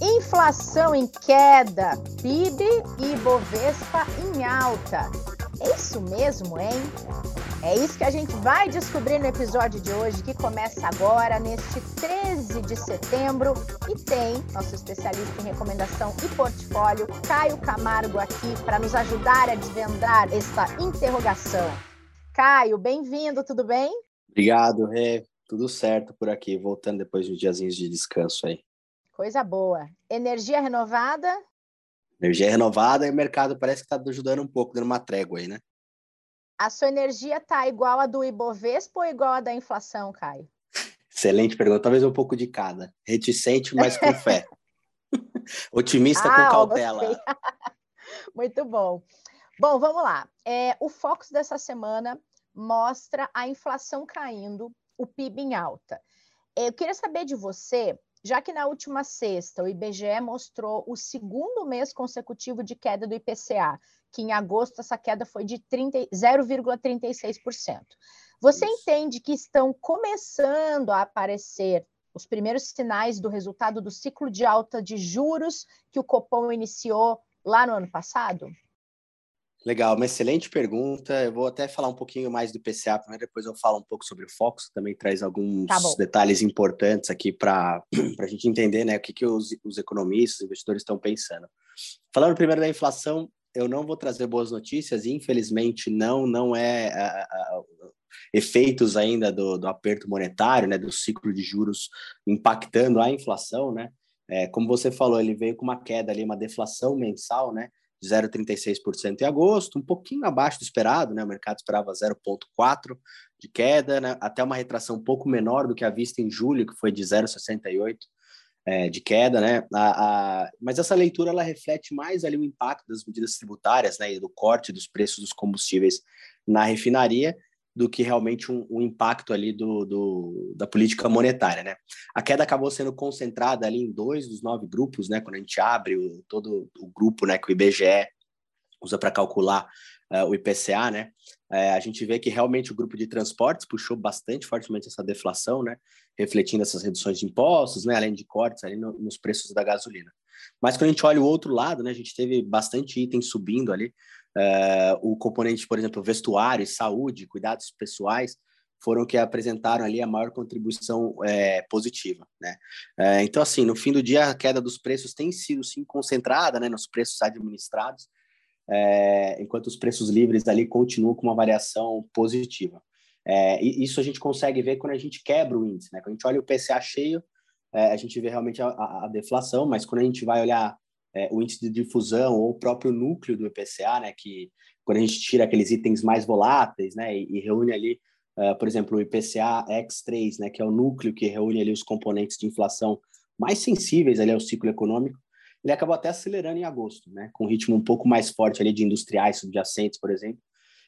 Inflação em queda, PIB e Bovespa em alta. É isso mesmo, hein? É isso que a gente vai descobrir no episódio de hoje, que começa agora, neste 13 de setembro. E tem nosso especialista em recomendação e portfólio, Caio Camargo, aqui para nos ajudar a desvendar esta interrogação. Caio, bem-vindo, tudo bem? Obrigado, Rê. Tudo certo por aqui, voltando depois de diazinhos de descanso aí. Coisa boa. Energia renovada? Energia renovada e o mercado parece que está ajudando um pouco, dando uma trégua aí, né? A sua energia está igual a do Ibovespa ou igual a da inflação, Caio? Excelente pergunta. Talvez um pouco de cada. Reticente, mas com fé. Otimista ah, com cautela. Muito bom. Bom, vamos lá. É, o Focus dessa semana mostra a inflação caindo, o PIB em alta. É, eu queria saber de você já que na última sexta o IBGE mostrou o segundo mês consecutivo de queda do IPCA, que em agosto essa queda foi de 0,36%. Você Isso. entende que estão começando a aparecer os primeiros sinais do resultado do ciclo de alta de juros que o Copom iniciou lá no ano passado? Legal, uma excelente pergunta. Eu vou até falar um pouquinho mais do PCA primeiro, depois eu falo um pouco sobre o Fox, também traz alguns tá detalhes importantes aqui para a gente entender né, o que, que os, os economistas, os investidores estão pensando. Falando primeiro da inflação, eu não vou trazer boas notícias, infelizmente não, não é a, a, efeitos ainda do, do aperto monetário, né, do ciclo de juros impactando a inflação, né? É, como você falou, ele veio com uma queda ali, uma deflação mensal, né? 0,36% em agosto, um pouquinho abaixo do esperado, né? O mercado esperava 0,4% de queda, né? até uma retração um pouco menor do que a vista em julho, que foi de 0,68% é, de queda, né? A, a, mas essa leitura ela reflete mais ali o impacto das medidas tributárias, né? E do corte dos preços dos combustíveis na refinaria do que realmente um, um impacto ali do, do, da política monetária, né? A queda acabou sendo concentrada ali em dois dos nove grupos, né? Quando a gente abre o, todo o grupo, né? Que o IBGE usa para calcular uh, o IPCA, né? Uh, a gente vê que realmente o grupo de transportes puxou bastante fortemente essa deflação, né? Refletindo essas reduções de impostos, né? Além de cortes ali no, nos preços da gasolina. Mas quando a gente olha o outro lado, né? A gente teve bastante item subindo ali. Uh, o componente, por exemplo, vestuário, saúde, cuidados pessoais, foram que apresentaram ali a maior contribuição é, positiva, né? É, então, assim, no fim do dia, a queda dos preços tem sido, sim, concentrada, né, nos preços administrados, é, enquanto os preços livres ali continuam com uma variação positiva. É, e isso a gente consegue ver quando a gente quebra o índice, né? Quando a gente olha o PCA cheio, é, a gente vê realmente a, a, deflação, mas quando a gente vai olhar é, o índice de difusão ou o próprio núcleo do IPCA, né, que quando a gente tira aqueles itens mais voláteis, né, e, e reúne ali, uh, por exemplo, o IPCA X3, né, que é o núcleo que reúne ali os componentes de inflação mais sensíveis ali ao ciclo econômico, ele acabou até acelerando em agosto, né, com um ritmo um pouco mais forte ali de industriais subjacentes, por exemplo,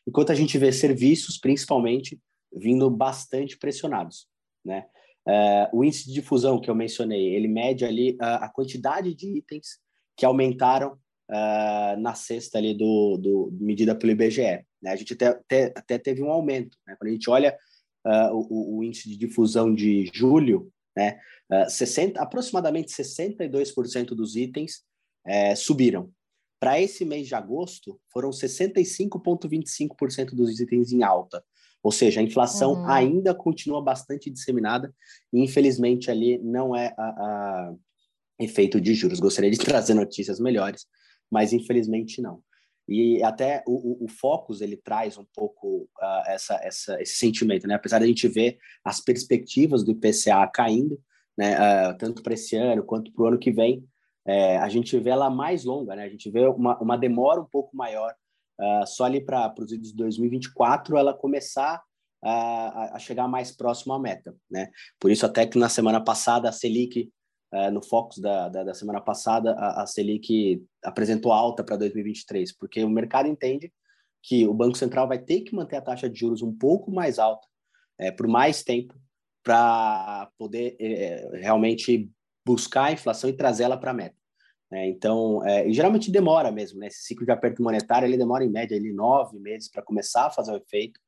enquanto a gente vê serviços, principalmente, vindo bastante pressionados, né. Uh, o índice de difusão que eu mencionei, ele mede ali uh, a quantidade de itens que aumentaram uh, na sexta ali do, do medida pelo IBGE. Né? A gente até, até, até, teve um aumento. Né? Quando a gente olha uh, o, o, índice de difusão de julho, né? Uh, 60, aproximadamente 62% dos itens uh, subiram. Para esse mês de agosto, foram 65,25% dos itens em alta. Ou seja, a inflação uhum. ainda continua bastante disseminada e, infelizmente, ali não é a, a efeito de juros. Gostaria de trazer notícias melhores, mas infelizmente não. E até o, o, o Focus ele traz um pouco uh, essa, essa, esse sentimento, né? Apesar de a gente ver as perspectivas do IPCA caindo, né? Uh, tanto para esse ano quanto para o ano que vem, é, a gente vê ela mais longa, né? A gente vê uma, uma demora um pouco maior, uh, só ali para os anos de 2024 ela começar a, a chegar mais próximo à meta, né? Por isso até que na semana passada a Selic é, no Focus da, da, da, semana passada, a, a Selic apresentou alta para 2023, porque o mercado entende que o Banco Central vai ter que manter a taxa de juros um pouco mais alta é, por mais tempo para poder é, realmente buscar a inflação e trazê-la para a meta. É, então, é, geralmente demora mesmo, né? Esse ciclo de aperto monetário ele demora em média ele, nove meses para começar a fazer o efeito.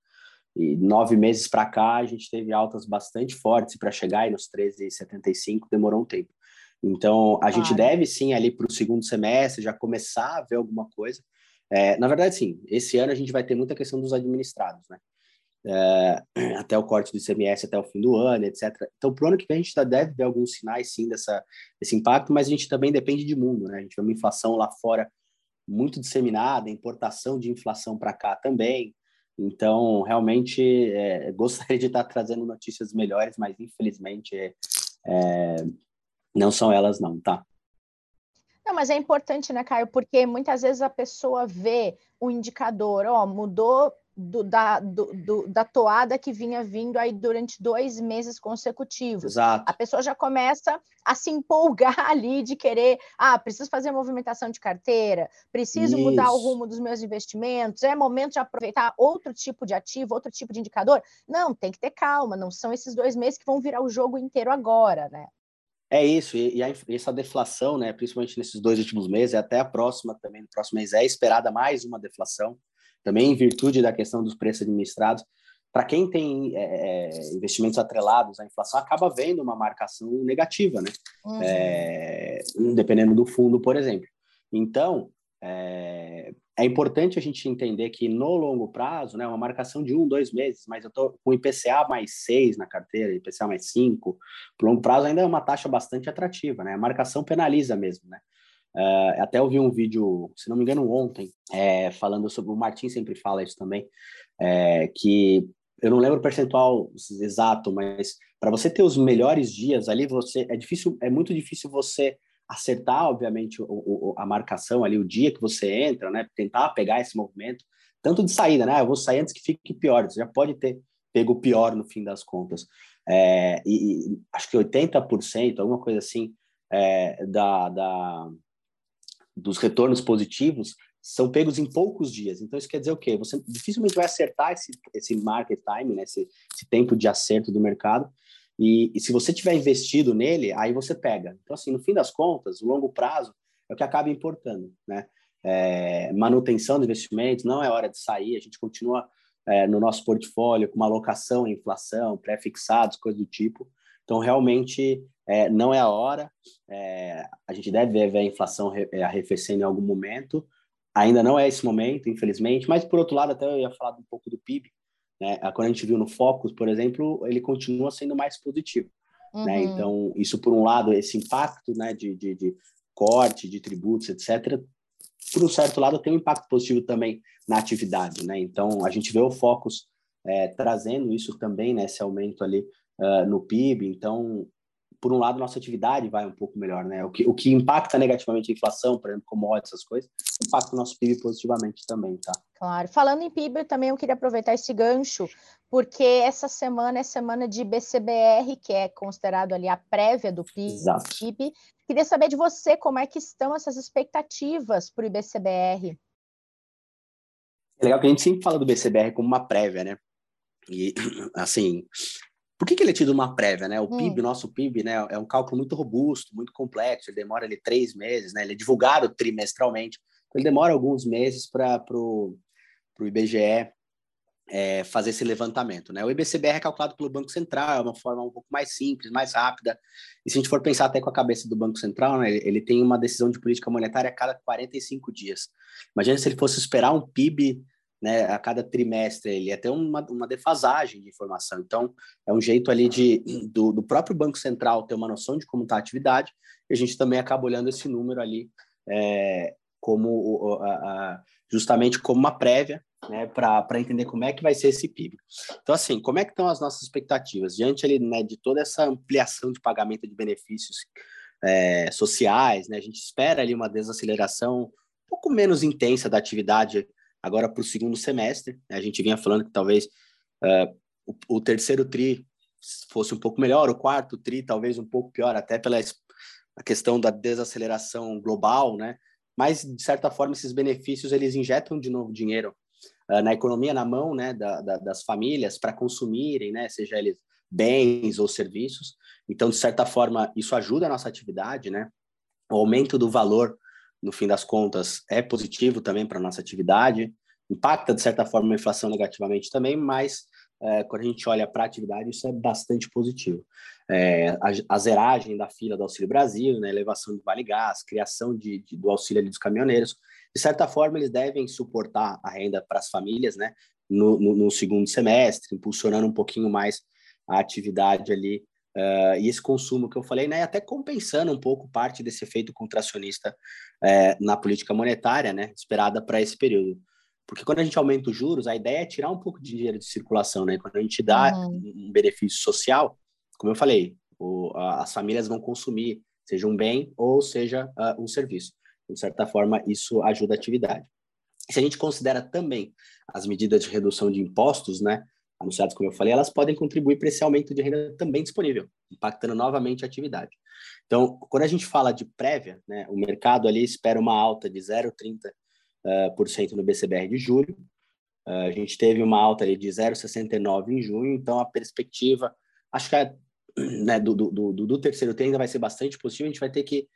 E nove meses para cá, a gente teve altas bastante fortes, para chegar aí nos 13,75 demorou um tempo. Então, a claro. gente deve sim ali para o segundo semestre já começar a ver alguma coisa. É, na verdade, sim, esse ano a gente vai ter muita questão dos administrados, né? É, até o corte do ICMS até o fim do ano, etc. Então, para o ano que vem, a gente tá, deve ver alguns sinais, sim, dessa, desse impacto, mas a gente também depende de mundo, né? A gente vê uma inflação lá fora muito disseminada, importação de inflação para cá também. Então, realmente, é, gostaria de estar trazendo notícias melhores, mas infelizmente é, não são elas, não, tá? Não, mas é importante, né, Caio? Porque muitas vezes a pessoa vê o indicador, ó, mudou do, da, do, do, da toada que vinha vindo aí durante dois meses consecutivos. Exato. A pessoa já começa a se empolgar ali de querer, ah, preciso fazer movimentação de carteira, preciso Isso. mudar o rumo dos meus investimentos, é momento de aproveitar outro tipo de ativo, outro tipo de indicador. Não, tem que ter calma, não são esses dois meses que vão virar o jogo inteiro agora, né? É isso, e, a, essa deflação, né, principalmente nesses dois últimos meses, até a próxima também, no próximo mês, é esperada mais uma deflação também em virtude da questão dos preços administrados. Para quem tem é, é, investimentos atrelados à inflação, acaba vendo uma marcação negativa, né? Uhum. É, dependendo do fundo, por exemplo. Então, é, é, importante a gente entender que no longo prazo, né, uma marcação de um, dois meses, mas eu estou com IPCA mais seis na carteira, IPCA mais cinco, por longo prazo ainda é uma taxa bastante atrativa, né? A marcação penaliza mesmo, né? Uh, até ouvi um vídeo, se não me engano, ontem, é, falando sobre. O Martin sempre fala isso também, é, que eu não lembro o percentual exato, mas para você ter os melhores dias ali, você é difícil, é muito difícil você acertar, obviamente, o, o, a marcação ali, o dia que você entra, né? Tentar pegar esse movimento, tanto de saída, né? Eu vou sair antes que fique pior, você já pode ter pego pior no fim das contas. É, e, e, acho que 80%, alguma coisa assim, é, da, da, dos retornos positivos são pegos em poucos dias. Então, isso quer dizer o quê? Você dificilmente vai acertar esse, esse market time, né? esse, esse tempo de acerto do mercado. E, e, se você tiver investido nele, aí você pega. Então, assim, no fim das contas, o longo prazo é o que acaba importando, né? É, manutenção do investimento, não é hora de sair, a gente continua é, no nosso portfólio com uma alocação em inflação, pré-fixados, coisa do tipo. Então, realmente, é, não é a hora. É, a gente deve ver a inflação é, arrefecendo em algum momento. Ainda não é esse momento, infelizmente. Mas, por outro lado, até eu ia falar um pouco do PIB. Né? Quando a gente viu no Focus, por exemplo, ele continua sendo mais positivo. Né? Uhum. Né? Então, isso, por um lado, esse impacto né, de, de, de corte, de tributos, etc., por um certo lado, tem um impacto positivo também na atividade. Né? Então, a gente vê o Focus é, trazendo isso também, né, esse aumento ali uh, no PIB. Então, por um lado, nossa atividade vai um pouco melhor, né? O que, o que impacta negativamente a inflação, por exemplo, commodities, essas coisas, impacta o nosso PIB positivamente também, tá? Claro. Falando em PIB, também eu queria aproveitar esse gancho, porque essa semana é semana de BCBR, que é considerado ali a prévia do PIB. Exato. Queria saber de você como é que estão essas expectativas para o IBCBR. É legal que a gente sempre fala do BCBR como uma prévia, né? E, assim, por que, que ele é tido uma prévia, né? O hum. PIB, o nosso PIB, né, é um cálculo muito robusto, muito complexo, ele demora ali três meses, né? Ele é divulgado trimestralmente, então ele demora alguns meses para o IBGE é, fazer esse levantamento, né? O IBCBR é calculado pelo Banco Central, é uma forma um pouco mais simples, mais rápida, e se a gente for pensar até com a cabeça do Banco Central, né, ele, ele tem uma decisão de política monetária a cada 45 dias. Imagina se ele fosse esperar um PIB né, a cada trimestre, ele ia ter uma, uma defasagem de informação. Então, é um jeito ali de, do, do próprio Banco Central ter uma noção de como está a atividade, e a gente também acaba olhando esse número ali é, como a, a, justamente como uma prévia né, para entender como é que vai ser esse PIB. Então, assim, como é que estão as nossas expectativas? Diante ali, né, de toda essa ampliação de pagamento de benefícios é, sociais, né, a gente espera ali uma desaceleração um pouco menos intensa da atividade agora para o segundo semestre. Né? A gente vinha falando que talvez uh, o, o, terceiro TRI fosse um pouco melhor, o quarto TRI talvez um pouco pior, até pela a questão da desaceleração global, né? Mas, de certa forma, esses benefícios, eles injetam de novo dinheiro uh, na economia, na mão né, da, da, das famílias para consumirem, né? Seja eles bens ou serviços. Então, de certa forma, isso ajuda a nossa atividade, né? O aumento do valor no fim das contas, é positivo também para a nossa atividade, impacta, de certa forma, a inflação negativamente também, mas é, quando a gente olha para a atividade, isso é bastante positivo. É, a, a, zeragem da fila do Auxílio Brasil, né, elevação do Vale Gás, criação de, de, do auxílio dos caminhoneiros, de certa forma, eles devem suportar a renda para as famílias né, no, no, no, segundo semestre, impulsionando um pouquinho mais a atividade ali uh, e esse consumo que eu falei, né, até compensando um pouco parte desse efeito contracionista uh, na política monetária né, esperada para esse período. Porque quando a gente aumenta os juros, a ideia é tirar um pouco de dinheiro de circulação, né? Quando a gente dá uhum. um benefício social, como eu falei, o, a, as famílias vão consumir, seja um bem ou seja uh, um serviço. De certa forma, isso ajuda a atividade. Se a gente considera também as medidas de redução de impostos, né, anunciadas, como eu falei, elas podem contribuir para esse aumento de renda também disponível, impactando novamente a atividade. Então, quando a gente fala de prévia, né, o mercado ali espera uma alta de 0,30 uh, por cento no BCBR de julho. Uh, a gente teve uma alta ali de 0,69 em junho, então a perspectiva, acho que né, do, do, do, do, terceiro tri ainda vai ser bastante positiva. A gente vai ter que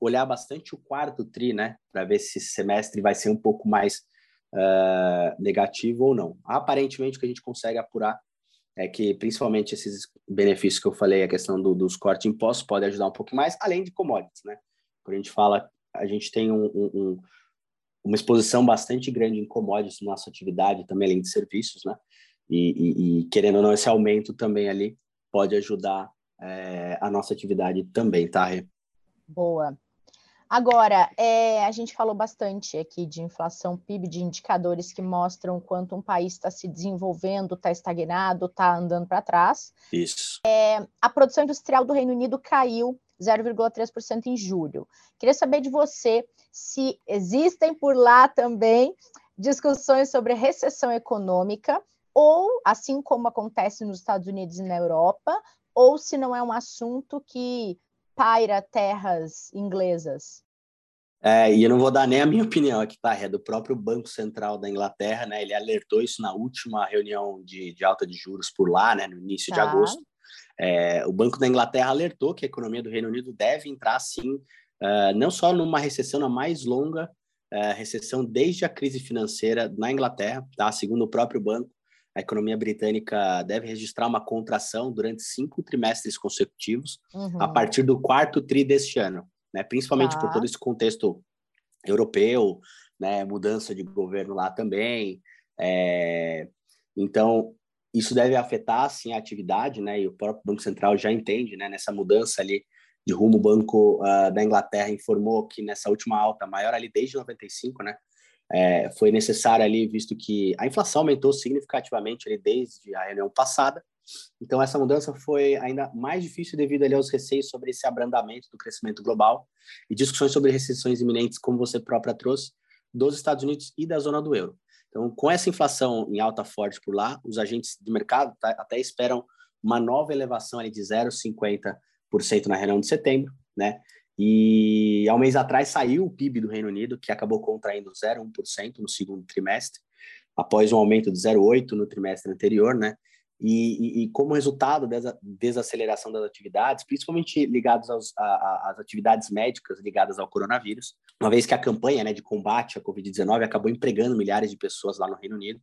olhar bastante o quarto tri, né, para ver se esse semestre vai ser um pouco mais uh, negativo ou não. Aparentemente, o que a gente consegue apurar é que, principalmente, esses benefícios que eu falei, a questão do, dos cortes de impostos, pode ajudar um pouco mais, além de commodities, né? Quando a gente fala, a gente tem um, um, uma exposição bastante grande em commodities na nossa atividade, também além de serviços, né? E, e, e querendo ou não, esse aumento também ali pode ajudar é, a nossa atividade também, tá, Rê? Boa. Agora, é, a gente falou bastante aqui de inflação PIB, de indicadores que mostram quanto um país está se desenvolvendo, está estagnado, está andando para trás. Isso. É, a produção industrial do Reino Unido caiu 0,3% em julho. Queria saber de você se existem por lá também discussões sobre recessão econômica, ou, assim como acontece nos Estados Unidos e na Europa, ou se não é um assunto que paira terras inglesas. É, e eu não vou dar nem a minha opinião aqui, tá? É do próprio Banco Central da Inglaterra, né? Ele alertou isso na última reunião de, de alta de juros por lá, né? No início tá. de agosto. É, o Banco da Inglaterra alertou que a economia do Reino Unido deve entrar, sim, uh, não só numa recessão na mais longa uh, recessão desde a crise financeira na Inglaterra, tá? Segundo o próprio banco, a economia britânica deve registrar uma contração durante cinco trimestres consecutivos uhum. a partir do quarto tri deste ano, né? Principalmente tá. por todo esse contexto europeu, né? Mudança de governo lá também. É... Então, isso deve afetar, sim, a atividade, né? E o próprio Banco Central já entende, né? Nessa mudança ali de rumo, o Banco uh, da Inglaterra informou que nessa última alta, maior ali desde 95, né? É, foi necessário ali, visto que a inflação aumentou significativamente ali desde a reunião passada. Então, essa mudança foi ainda mais difícil devido ali aos receios sobre esse abrandamento do crescimento global e discussões sobre recessões iminentes, como você própria trouxe, dos Estados Unidos e da zona do euro. Então, com essa inflação em alta forte por lá, os agentes de mercado tá, até esperam uma nova elevação ali de 0,50 na reunião de setembro, né? E há um mês atrás saiu o PIB do Reino Unido, que acabou contraindo 0,1% no segundo trimestre, após um aumento de 0,8% no trimestre anterior, né? E, e, e, como resultado dessa desaceleração das atividades, principalmente a, às atividades médicas ligadas ao coronavírus, uma vez que a campanha né, de combate à Covid-19 acabou empregando milhares de pessoas lá no Reino Unido,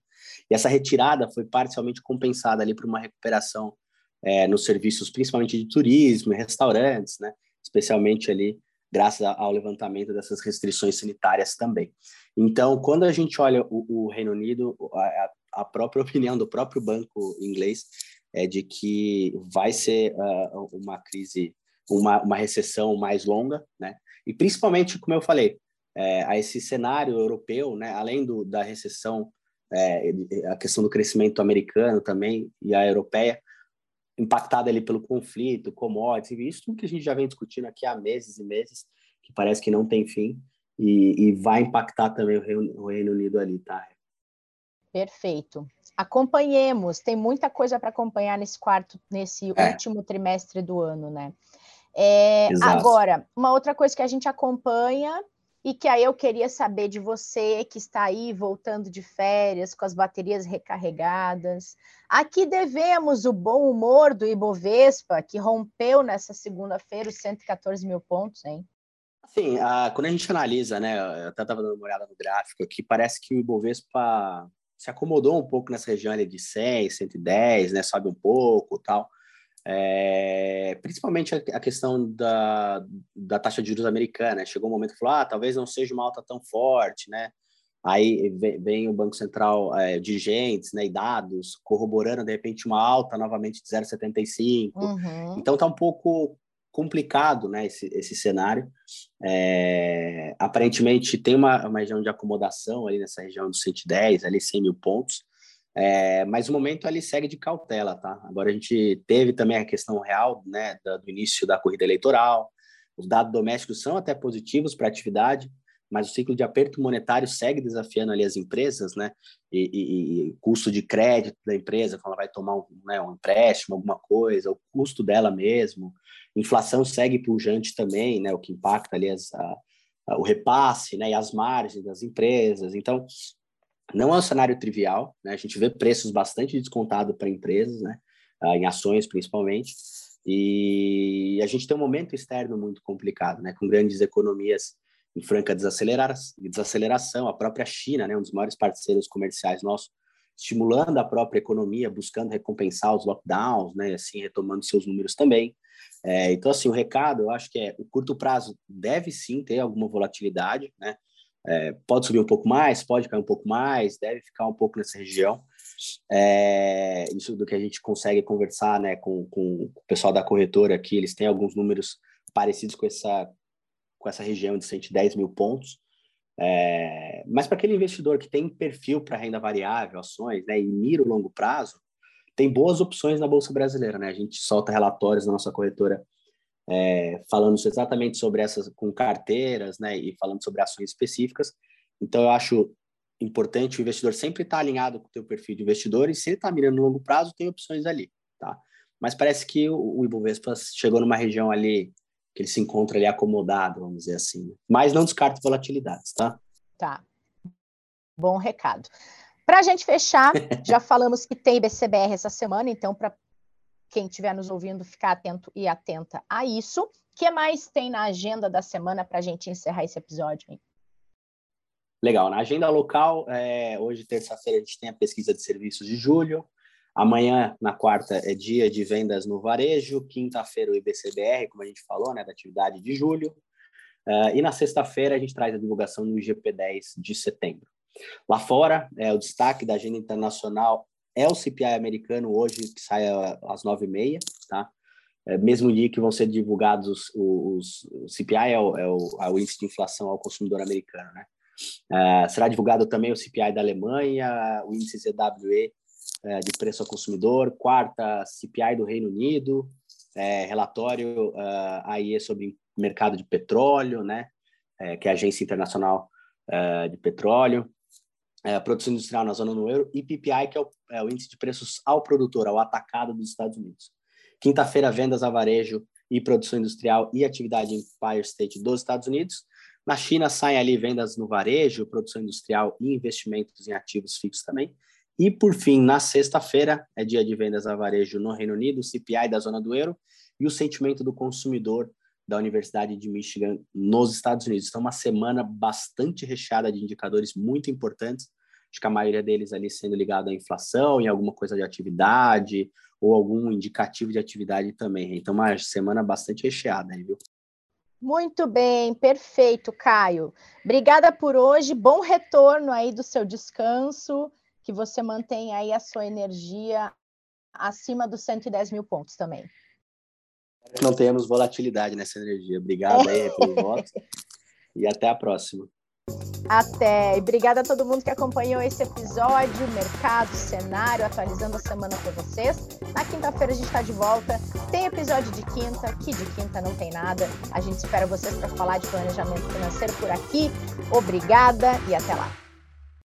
e essa retirada foi parcialmente compensada ali por uma recuperação é, nos serviços, principalmente de turismo restaurantes, né? Especialmente ali graças ao levantamento dessas restrições sanitárias também. Então, quando a gente olha o, o Reino Unido, a, a, própria opinião do próprio banco inglês é de que vai ser uh, uma crise, uma, uma recessão mais longa, né? E principalmente, como eu falei, é, a esse cenário europeu, né? Além do, da recessão, é, a questão do crescimento americano também e a europeia, impactada ali pelo conflito, commodities, isso tudo que a gente já vem discutindo aqui há meses e meses, que parece que não tem fim, e, e vai impactar também o Reino, o Reino Unido ali, tá? Perfeito. Acompanhemos, tem muita coisa para acompanhar nesse quarto, nesse é. último trimestre do ano, né? É, agora, uma outra coisa que a gente acompanha e que aí eu queria saber de você que está aí voltando de férias com as baterias recarregadas. Aqui devemos o bom humor do Ibovespa, que rompeu nessa segunda-feira os 114 mil pontos, hein? Sim, quando a gente analisa, né, eu até estava dando uma olhada no gráfico aqui, parece que o Ibovespa se acomodou um pouco nessa região ali de 100, 110, né? Sobe um pouco tal. É, principalmente a, questão da, da taxa de juros americana. Chegou um momento que falou, ah, talvez não seja uma alta tão forte, né? Aí vem, vem o Banco Central, é, dirigentes né, e dados corroborando, de repente, uma alta novamente de 0,75. Uhum. Então, está um pouco complicado né, esse, esse cenário. É, aparentemente, tem uma, uma região de acomodação ali nessa região dos 110, ali 100 mil pontos. É, mas o momento ali segue de cautela, tá? Agora a gente teve também a questão real, né, do, início da corrida eleitoral. Os dados domésticos são até positivos para a atividade, mas o ciclo de aperto monetário segue desafiando ali as empresas, né? E, e, e custo de crédito da empresa, quando ela vai tomar um, né, um empréstimo, alguma coisa, o custo dela mesmo. Inflação segue pujante também, né? O que impacta ali as, a, o repasse, né? E as margens das empresas. Então, não é um cenário trivial, né? A gente vê preços bastante descontados para empresas, né? Ah, em ações principalmente. E a gente tem um momento externo muito complicado, né? Com grandes economias em franca desaceleração, a própria China, né, um dos maiores parceiros comerciais nossos, estimulando a própria economia, buscando recompensar os lockdowns, né, assim, retomando seus números também. É, então, assim, o recado, eu acho que é, o curto prazo deve sim ter alguma volatilidade, né, é, pode subir um pouco mais, pode cair um pouco mais, deve ficar um pouco nessa região. É, isso do que a gente consegue conversar né, com, com o pessoal da corretora aqui, eles têm alguns números parecidos com essa com essa região de 110 mil pontos. É, mas para aquele investidor que tem perfil para renda variável, ações, né, e mira o longo prazo, tem boas opções na Bolsa Brasileira. Né? A gente solta relatórios na nossa corretora é, falando exatamente sobre essas com carteiras né, e falando sobre ações específicas. Então, eu acho importante o investidor sempre estar tá alinhado com o teu perfil de investidor e se ele está mirando no longo prazo, tem opções ali. Tá? Mas parece que o, o Ibovespa chegou numa região ali que ele se encontra ali acomodado, vamos dizer assim. Mas não descarto volatilidades, tá? Tá. Bom recado. Para a gente fechar, já falamos que tem BCBR essa semana, então para quem estiver nos ouvindo ficar atento e atenta a isso. O que mais tem na agenda da semana para a gente encerrar esse episódio? Hein? Legal. Na agenda local, é, hoje, terça-feira, a gente tem a pesquisa de serviços de julho. Amanhã, na quarta, é dia de vendas no varejo. Quinta-feira, o IBCBR, como a gente falou, né, da atividade de julho. Uh, e na sexta-feira, a gente traz a divulgação no IGP-10 de setembro. Lá fora, é, o destaque da agenda internacional é o CPI americano, hoje, que sai às nove e meia, tá? É, mesmo dia que vão ser divulgados os, os, o CPI é o, é, o, é o, índice de inflação ao consumidor americano, né? Uh, será divulgado também o CPI da Alemanha, o índice ZWE é, de preço ao consumidor, quarta, CPI do Reino Unido, é, relatório aí sobre mercado de petróleo, né, é, que é a Agência Internacional de Petróleo, é, produção industrial na zona do euro, e PPI, que é o, é o, índice de preços ao produtor, ao atacado dos Estados Unidos. Quinta-feira, vendas a varejo e produção industrial e atividade em Empire State dos Estados Unidos. Na China, saem ali vendas no varejo, produção industrial e investimentos em ativos fixos também. E, por fim, na sexta-feira, é dia de vendas a varejo no Reino Unido, CPI da zona do euro e o sentimento do consumidor da Universidade de Michigan nos Estados Unidos. Então, uma semana bastante recheada de indicadores muito importantes, acho que a maioria deles ali sendo ligado à inflação, em alguma coisa de atividade, ou algum indicativo de atividade também. Então, uma semana bastante recheada, viu? Muito bem, perfeito, Caio. Obrigada por hoje, bom retorno aí do seu descanso que você mantenha aí a sua energia acima dos 110 mil pontos também. Não tenhamos volatilidade nessa energia. Obrigado aí pelo voto e até a próxima. Até. E obrigada a todo mundo que acompanhou esse episódio, mercado, cenário, atualizando a semana para vocês. Na quinta-feira a gente está de volta. Tem episódio de quinta, que de quinta não tem nada. A gente espera vocês para falar de planejamento financeiro por aqui. Obrigada e até lá.